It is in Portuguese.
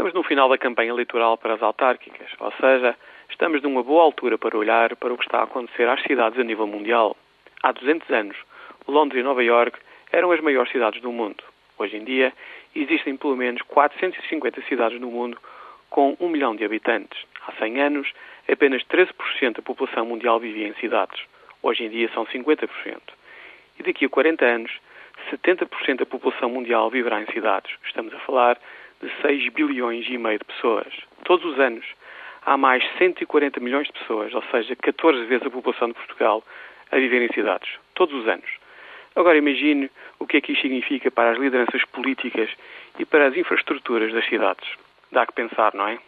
Estamos no final da campanha eleitoral para as autárquicas, ou seja, estamos numa boa altura para olhar para o que está a acontecer às cidades a nível mundial. Há 200 anos, Londres e Nova York eram as maiores cidades do mundo. Hoje em dia, existem pelo menos 450 cidades no mundo com um milhão de habitantes. Há 100 anos, apenas 13% da população mundial vivia em cidades. Hoje em dia são 50%. E daqui a 40 anos, 70% da população mundial viverá em cidades. Estamos a falar de 6 bilhões e meio de pessoas. Todos os anos há mais 140 milhões de pessoas, ou seja, 14 vezes a população de Portugal, a viver em cidades. Todos os anos. Agora imagine o que é que isto significa para as lideranças políticas e para as infraestruturas das cidades. Dá que pensar, não é?